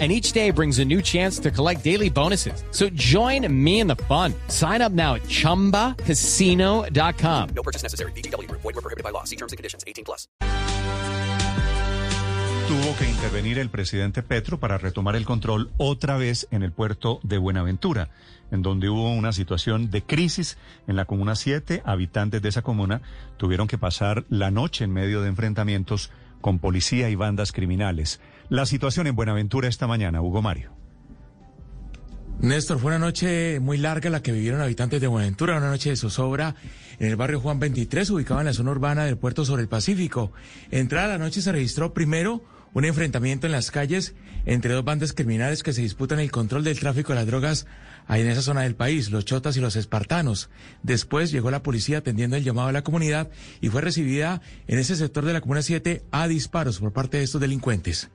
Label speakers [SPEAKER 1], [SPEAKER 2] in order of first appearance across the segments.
[SPEAKER 1] And each day brings a new chance to collect daily bonuses. So join me in the fun. Sign up now at ChumbaCasino.com.
[SPEAKER 2] No purchase necessary. BGW. Void were prohibited by law. See terms and conditions. 18 plus.
[SPEAKER 3] Tuvo que intervenir el presidente Petro para retomar el control otra vez en el puerto de Buenaventura, en donde hubo una situación de crisis en la Comuna 7. Habitantes de esa comuna tuvieron que pasar la noche en medio de enfrentamientos con policía y bandas criminales. La situación en Buenaventura esta mañana, Hugo Mario.
[SPEAKER 4] Néstor, fue una noche muy larga la que vivieron habitantes de Buenaventura, una noche de zozobra en el barrio Juan 23, ubicado en la zona urbana del puerto sobre el Pacífico. Entrada la noche se registró primero un enfrentamiento en las calles entre dos bandas criminales que se disputan el control del tráfico de las drogas ahí en esa zona del país, los chotas y los espartanos. Después llegó la policía atendiendo el llamado de la comunidad y fue recibida en ese sector de la Comuna 7 a disparos por parte de estos delincuentes.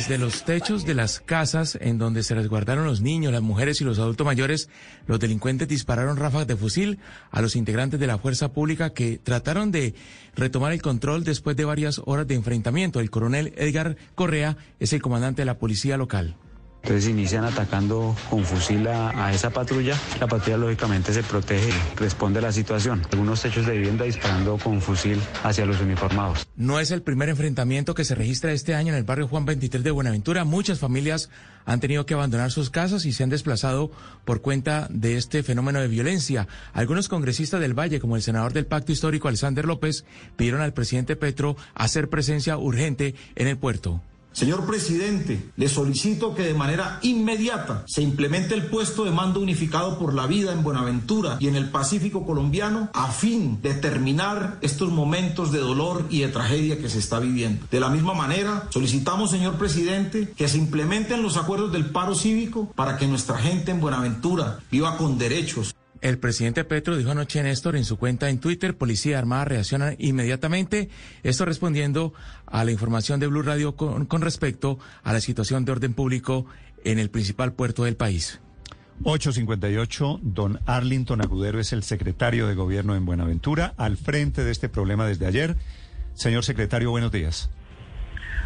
[SPEAKER 4] Desde los techos de las casas en donde se resguardaron los niños, las mujeres y los adultos mayores, los delincuentes dispararon ráfagas de fusil a los integrantes de la fuerza pública que trataron de retomar el control después de varias horas de enfrentamiento. El coronel Edgar Correa es el comandante de la policía local.
[SPEAKER 5] Entonces inician atacando con fusil a, esa patrulla. La patrulla lógicamente se protege, responde a la situación. Algunos techos de vivienda disparando con fusil hacia los uniformados.
[SPEAKER 4] No es el primer enfrentamiento que se registra este año en el barrio Juan 23 de Buenaventura. Muchas familias han tenido que abandonar sus casas y se han desplazado por cuenta de este fenómeno de violencia. Algunos congresistas del Valle, como el senador del Pacto Histórico Alexander López, pidieron al presidente Petro hacer presencia urgente en el puerto.
[SPEAKER 6] Señor presidente, le solicito que de manera inmediata se implemente el puesto de mando unificado por la vida en Buenaventura y en el Pacífico colombiano a fin de terminar estos momentos de dolor y de tragedia que se está viviendo. De la misma manera, solicitamos, señor presidente, que se implementen los acuerdos del paro cívico para que nuestra gente en Buenaventura viva con derechos.
[SPEAKER 4] El presidente Petro dijo anoche, Néstor, en su cuenta en Twitter, Policía Armada reacciona inmediatamente. Esto respondiendo a la información de Blue Radio con, con, respecto a la situación de orden público en el principal puerto del país.
[SPEAKER 3] 858, don Arlington Agudero es el secretario de Gobierno en Buenaventura, al frente de este problema desde ayer. Señor secretario, buenos días.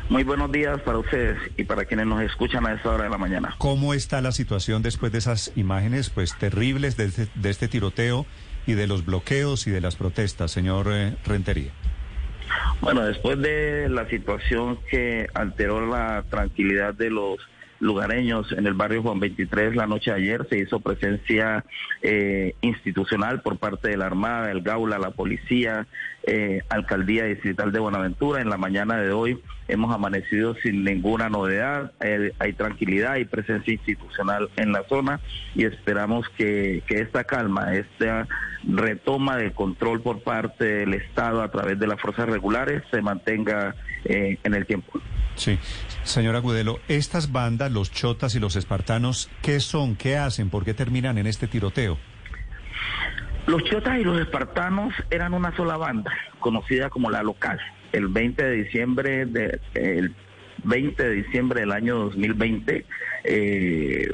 [SPEAKER 7] Muy buenos días para ustedes y para quienes nos escuchan a esta hora de la mañana.
[SPEAKER 3] ¿Cómo está la situación después de esas imágenes pues terribles de este, de este tiroteo y de los bloqueos y de las protestas, señor eh, Rentería?
[SPEAKER 7] Bueno, después de la situación que alteró la tranquilidad de los lugareños en el barrio Juan 23 la noche de ayer se hizo presencia eh, institucional por parte de la Armada, el Gaula, la policía, eh, Alcaldía Distrital de Buenaventura. En la mañana de hoy hemos amanecido sin ninguna novedad, eh, hay tranquilidad y presencia institucional en la zona y esperamos que, que esta calma, esta retoma de control por parte del Estado a través de las fuerzas regulares se mantenga eh, en el tiempo.
[SPEAKER 3] Sí, señora Gudelo, estas bandas, los chotas y los espartanos, ¿qué son? ¿Qué hacen? ¿Por qué terminan en este tiroteo?
[SPEAKER 7] Los chotas y los espartanos eran una sola banda, conocida como la local. El 20 de diciembre de, el 20 de diciembre del año 2020 eh,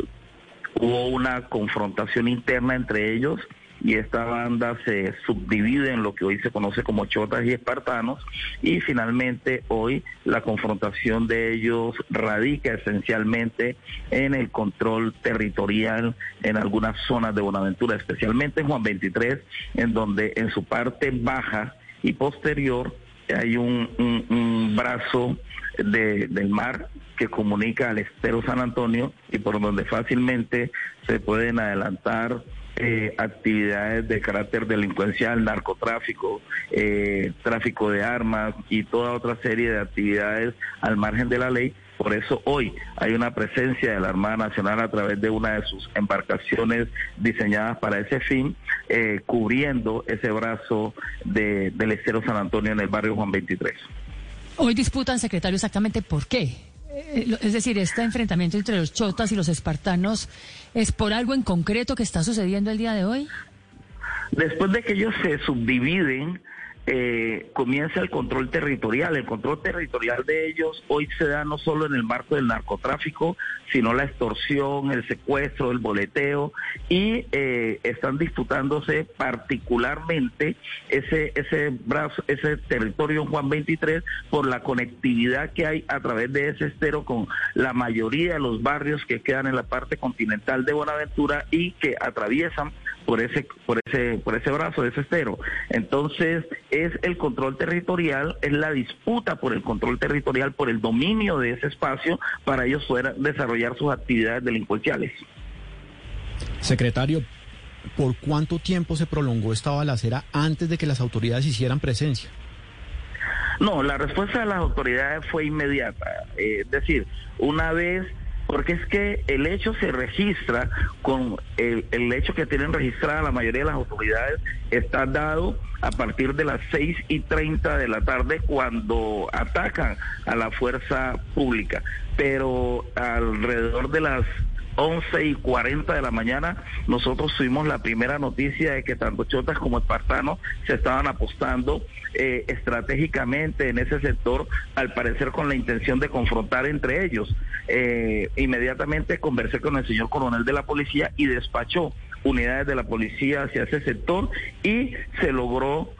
[SPEAKER 7] hubo una confrontación interna entre ellos y esta banda se subdivide en lo que hoy se conoce como chotas y espartanos y finalmente hoy la confrontación de ellos radica esencialmente en el control territorial en algunas zonas de Buenaventura, especialmente en Juan 23, en donde en su parte baja y posterior hay un brazo de, del mar que comunica al estero San Antonio y por donde fácilmente se pueden adelantar eh, actividades de carácter delincuencial, narcotráfico, eh, tráfico de armas y toda otra serie de actividades al margen de la ley. Por eso hoy hay una presencia de la Armada Nacional a través de una de sus embarcaciones diseñadas para ese fin, eh, cubriendo ese brazo de, del estero San Antonio en el barrio Juan 23.
[SPEAKER 8] Hoy disputan, secretario, exactamente por qué Es decir, este enfrentamiento entre los chotas y los espartanos es por algo en concreto que está sucediendo el día de hoy.
[SPEAKER 7] Después de que ellos se subdividen, eh, comienza el control territorial. El control territorial de ellos hoy se da no solo en el marco del narcotráfico, sino la extorsión, el secuestro, el boleteo, y eh, están disputándose particularmente ese, ese brazo, ese territorio Juan 23 por la conectividad que hay a través de ese estero con la mayoría de los barrios que quedan en la parte continental de Buenaventura y que atraviesan por ese por ese por ese brazo de ese estero. Entonces, es el control territorial, es la disputa por el control territorial, por el dominio de ese espacio para ellos poder desarrollar sus actividades delincuenciales.
[SPEAKER 9] Secretario, ¿por cuánto tiempo se prolongó esta balacera antes de que las autoridades hicieran presencia?
[SPEAKER 7] No, la respuesta de las autoridades fue inmediata. Eh, es decir, una vez, porque es que el hecho se registra con el, hecho que tienen registrada la mayoría de las autoridades, está dado a partir de las 6 y 30 de la tarde cuando atacan a la fuerza pública. Pero alrededor de las 11 y 40 de la mañana, nosotros tuvimos la primera noticia de que tanto Chotas como Espartanos se estaban apostando eh, estratégicamente en ese sector, al parecer con la intención de confrontar entre ellos. Eh, inmediatamente conversé con el señor coronel de la policía y despachó unidades de la policía hacia ese sector y se logró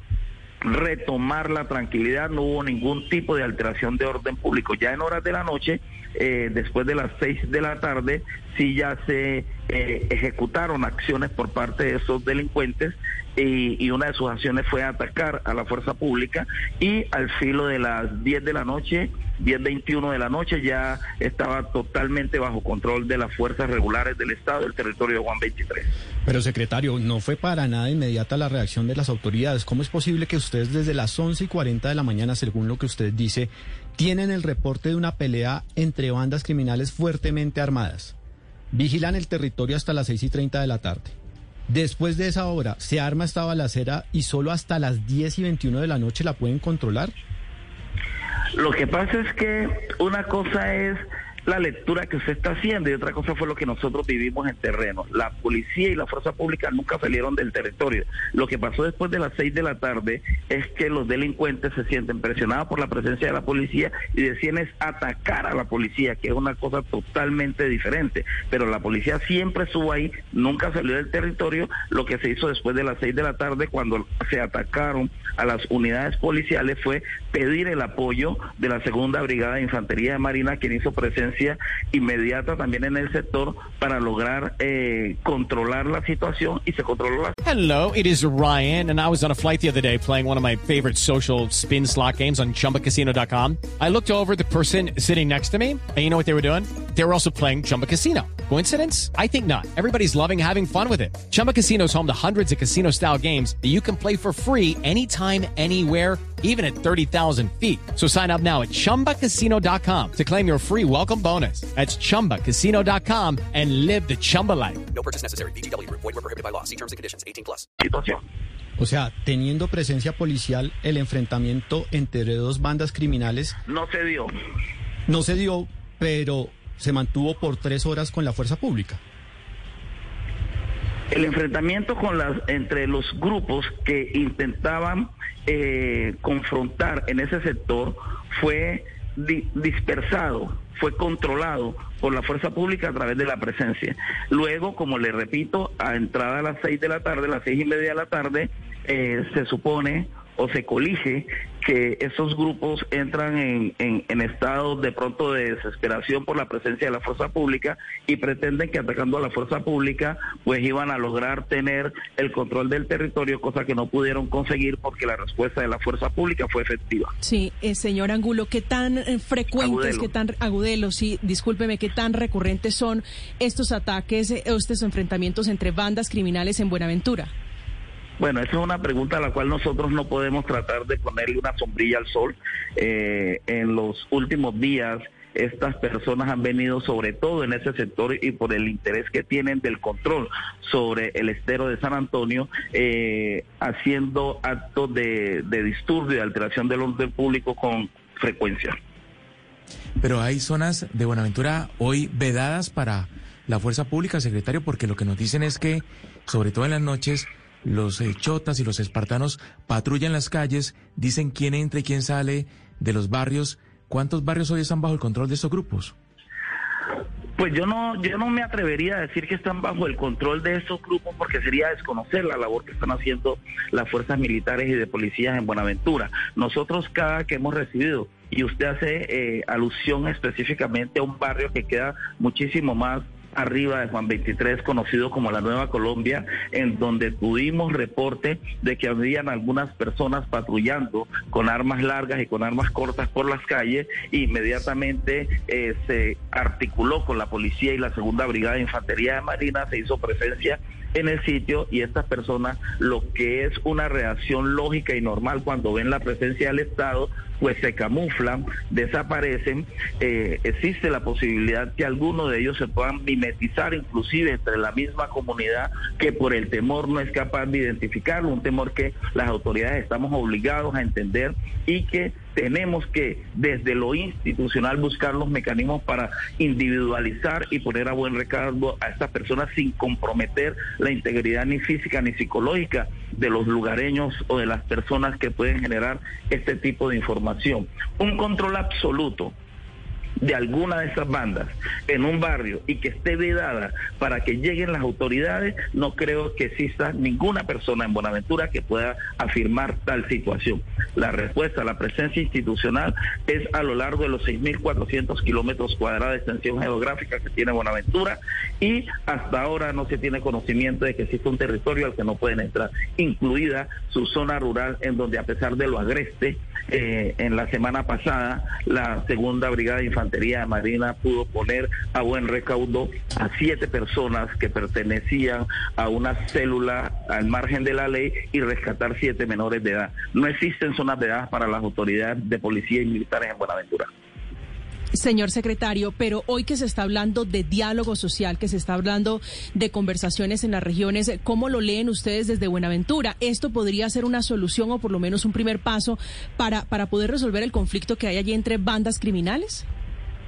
[SPEAKER 7] retomar la tranquilidad, no hubo ningún tipo de alteración de orden público. Ya en horas de la noche, eh, después de las seis de la tarde, sí ya se eh, ejecutaron acciones por parte de esos delincuentes y, y, una de sus acciones fue atacar a la fuerza pública y al filo de las 10 de la noche, 10.21 de la noche, ya estaba totalmente bajo control de las fuerzas regulares del Estado, el territorio de Juan 23.
[SPEAKER 9] Pero secretario, no fue para nada inmediata la reacción de las autoridades. ¿Cómo es posible que ustedes desde las 11 y 40 de la mañana, según lo que usted dice, tienen el reporte de una pelea entre bandas criminales fuertemente armadas? Vigilan el territorio hasta las 6 y 30 de la tarde. Después de esa hora, se arma esta balacera y solo hasta las 10 y 21 de la noche la pueden controlar.
[SPEAKER 7] Lo que pasa es que una cosa es la lectura que usted está haciendo y otra cosa fue lo que nosotros vivimos en terreno. La policía y la fuerza pública nunca salieron del territorio. Lo que pasó después de las seis de la tarde es que los delincuentes se sienten presionados por la presencia de la policía y deciden es atacar a la policía, que es una cosa totalmente diferente. Pero la policía siempre estuvo ahí, nunca salió del territorio. Lo que se hizo después de las seis de la tarde cuando se atacaron a las unidades policiales fue pedir el apoyo de la segunda brigada de infantería de marina quien hizo presencia inmediata también en el sector para lograr eh, controlar la situación y se controló la
[SPEAKER 1] Hello, it is Ryan and I was on a flight the other day playing one of my favorite social spin slot games on chumbacasino.com. I looked over the person sitting next to me and you know what they were doing? They were also playing Chumba Casino. Coincidence? I think not. Everybody's loving having fun with it. Chumba Casino is home to hundreds of casino style games that you can play for free anytime, anywhere, even at 30,000 feet. So sign up now at chumbacasino.com to claim your free welcome bonus. That's chumbacasino.com and live the Chumba life.
[SPEAKER 2] No purchase necessary. BGW. Void were prohibited by law. See terms and conditions. 18 plus.
[SPEAKER 7] situación.
[SPEAKER 9] O sea, teniendo presencia policial, el enfrentamiento entre dos bandas criminales
[SPEAKER 7] No se dio.
[SPEAKER 9] no se dio, pero se mantuvo por tres horas con la fuerza pública.
[SPEAKER 7] El enfrentamiento con las entre los grupos que intentaban eh, confrontar en ese sector fue di- dispersado, fue controlado por la fuerza pública a través de la presencia. Luego, como le repito, a entrada a las seis de la tarde, las seis y media de la tarde, eh, se supone o se colige que esos grupos entran en, en, en estado de pronto de desesperación por la presencia de la fuerza pública y pretenden que atacando a la fuerza pública pues iban a lograr tener el control del territorio, cosa que no pudieron conseguir porque la respuesta de la fuerza pública fue efectiva.
[SPEAKER 10] Sí, eh, señor Angulo, ¿qué tan eh, frecuentes,
[SPEAKER 7] Agudelo.
[SPEAKER 10] qué tan agudelo, sí, discúlpeme, qué tan recurrentes son estos ataques, eh, estos enfrentamientos entre bandas criminales en Buenaventura?
[SPEAKER 7] Bueno, esa es una pregunta a la cual nosotros no podemos tratar de ponerle una sombrilla al sol. Eh, en los últimos días, estas personas han venido sobre todo en ese sector y por el interés que tienen del control sobre el estero de San Antonio, eh, haciendo actos de, de disturbio y alteración del orden público con frecuencia.
[SPEAKER 4] pero hay zonas de Buenaventura hoy vedadas para la fuerza pública, secretario, porque lo que nos dicen es que, sobre todo en las noches, los eh, chotas y los espartanos patrullan las calles, dicen quién entra y quién sale de los barrios. ¿Cuántos barrios hoy están bajo el control de estos grupos?
[SPEAKER 7] Pues yo no, yo no me atrevería a decir que están bajo el control de esos grupos porque sería desconocer la labor que están haciendo las fuerzas militares y de policías en Buenaventura. Nosotros cada que hemos recibido, y usted hace eh, alusión específicamente a un barrio que queda muchísimo más arriba de Juan 23, conocido como la Nueva Colombia, en donde tuvimos reporte de que habían algunas personas patrullando con armas largas y con armas cortas por las calles. inmediatamente eh, se articuló con la policía y la Segunda Brigada de Infantería de Marina, se hizo presencia en el sitio y estas personas lo que es una reacción lógica y normal cuando ven la presencia del Estado pues se camuflan, desaparecen, eh, existe la posibilidad que algunos de ellos se puedan mimetizar inclusive entre la misma comunidad que por el temor no es capaz de identificarlo, un temor que las autoridades estamos obligados a entender y que tenemos que desde lo institucional buscar los mecanismos para individualizar y poner a buen recado a estas personas sin comprometer la integridad ni física ni psicológica de los lugareños o de las personas que pueden generar este tipo de información. Un control absoluto de alguna de esas bandas en un barrio y que esté vedada para que lleguen las autoridades, no creo que exista ninguna persona en Buenaventura que pueda afirmar tal situación. La respuesta, la presencia institucional es a lo largo de los 6.400 kilómetros cuadrados de extensión geográfica que tiene Buenaventura y hasta ahora no se tiene conocimiento de que existe un territorio al que no pueden entrar, incluida su zona rural en donde a pesar de lo agreste, eh, en la semana pasada la segunda brigada de infantería de marina pudo poner a buen recaudo a siete personas que pertenecían a una célula al margen de la ley y rescatar siete menores de edad. No existen zonas de edad para las autoridades de policía y militares en Buenaventura.
[SPEAKER 10] Señor secretario, pero hoy que se está hablando de diálogo social, que se está hablando de conversaciones en las regiones, ¿cómo lo leen ustedes desde Buenaventura? ¿Esto podría ser una solución o por lo menos un primer paso para, para poder resolver el conflicto que hay allí entre bandas criminales?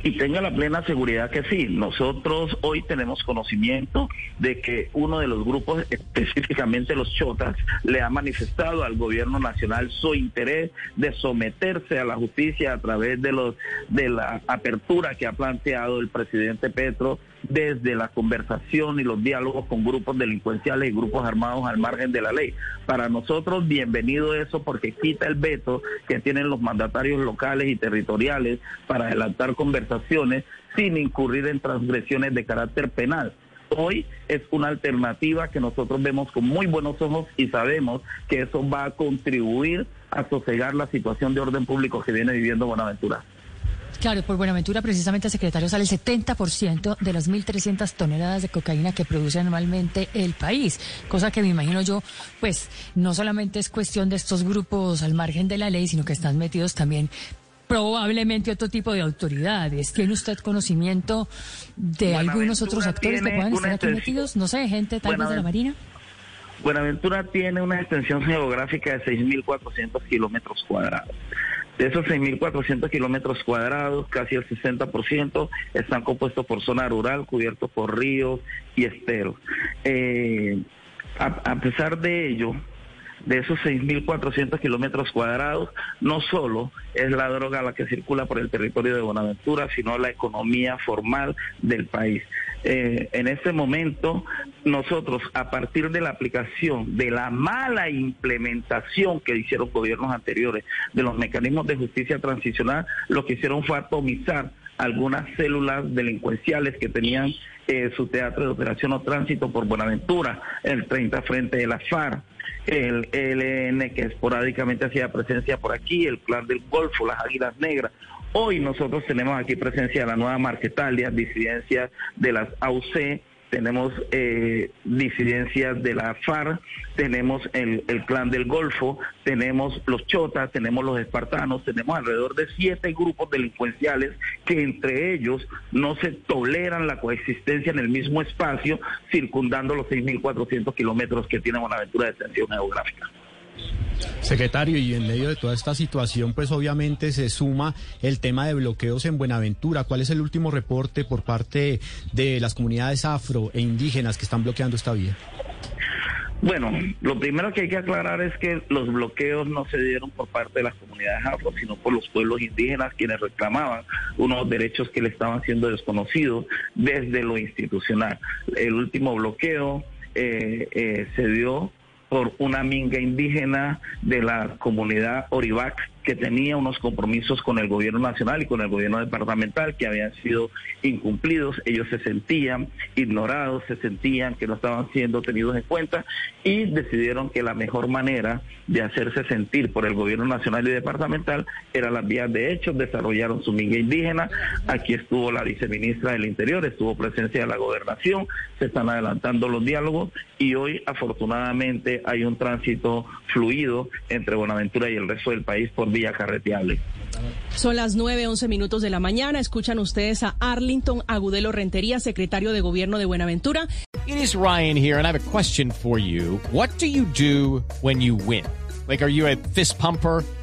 [SPEAKER 7] Y tenga la plena seguridad que sí. Nosotros hoy tenemos conocimiento de que uno de los grupos, específicamente los chotas, le ha manifestado al gobierno nacional su interés de someterse a la justicia a través de los de la apertura que ha planteado el presidente Petro desde la conversación y los diálogos con grupos delincuenciales y grupos armados al margen de la ley. Para nosotros, bienvenido eso porque quita el veto que tienen los mandatarios locales y territoriales para adelantar conversaciones sin incurrir en transgresiones de carácter penal hoy es una alternativa que nosotros vemos con muy buenos ojos y sabemos que eso va a contribuir a sosegar la situación de orden público que viene viviendo Buenaventura.
[SPEAKER 8] Claro, por Buenaventura precisamente, secretario, sale el 70% de las 1.300 toneladas de cocaína que produce anualmente el país, cosa que me imagino yo, pues no solamente es cuestión de estos grupos al margen de la ley, sino que están metidos también probablemente otro tipo de autoridades. ¿Tiene usted conocimiento de algunos otros actores que puedan estar aquí metidos? No sé, gente tal vez de la Marina.
[SPEAKER 7] Buenaventura tiene una extensión geográfica de 6.400 kilómetros cuadrados. De esos 6.400 kilómetros cuadrados, casi el 60% están compuestos por zona rural, cubiertos por ríos y esteros. Eh, a, pesar de ello, de esos 6.400 kilómetros cuadrados, no solo es la droga la que circula por el territorio de Buenaventura, sino la economía formal del país. Eh, en este momento, nosotros, a partir de la aplicación de la mala implementación que hicieron gobiernos anteriores de los mecanismos de justicia transicional, lo que hicieron fue atomizar algunas células delincuenciales que tenían eh, su teatro de operación o tránsito por Buenaventura, el 30 frente de la FARC, el ELN que esporádicamente hacía presencia por aquí, el Clan del Golfo, las Águilas Negras. Hoy nosotros tenemos aquí presencia de la nueva Marquetalia, disidencias de las AUC, tenemos eh, disidencias de la FARC, tenemos el, clan del Golfo, tenemos los chotas, tenemos los espartanos, tenemos alrededor de siete grupos delincuenciales que entre ellos no se toleran la coexistencia en el mismo espacio, circundando los 6.400 kilómetros que tiene una aventura de extensión geográfica.
[SPEAKER 9] Secretario, y en medio de toda esta situación, pues obviamente se suma el tema de bloqueos en Buenaventura. ¿Cuál es el último reporte por parte de las comunidades afro e indígenas que están bloqueando esta vía?
[SPEAKER 7] Bueno, lo primero que hay que aclarar es que los bloqueos no se dieron por parte de las comunidades afro, sino por los pueblos indígenas quienes reclamaban unos derechos que le estaban siendo desconocidos desde lo institucional. El último bloqueo eh, eh, se dio por una minga indígena de la comunidad Orivac que tenía unos compromisos con el gobierno nacional y con el gobierno departamental que habían sido incumplidos. Ellos se sentían ignorados, se sentían que no estaban siendo tenidos en cuenta y decidieron que la mejor manera de hacerse sentir por el gobierno nacional y departamental era las vías de hechos. Desarrollaron su minga indígena. Aquí estuvo la viceministra del Interior, estuvo presencia de la gobernación. Se están adelantando los diálogos y hoy afortunadamente hay un tránsito fluido entre Buenaventura y el resto del país por vía carreteable.
[SPEAKER 10] Son las 9, 11 minutos de la mañana. Escuchan ustedes a Arlington Agudelo Rentería, secretario de Gobierno de Buenaventura.
[SPEAKER 1] It is Ryan here, and I have a question for you. What do you do when you win? Like, are you a fist pumper?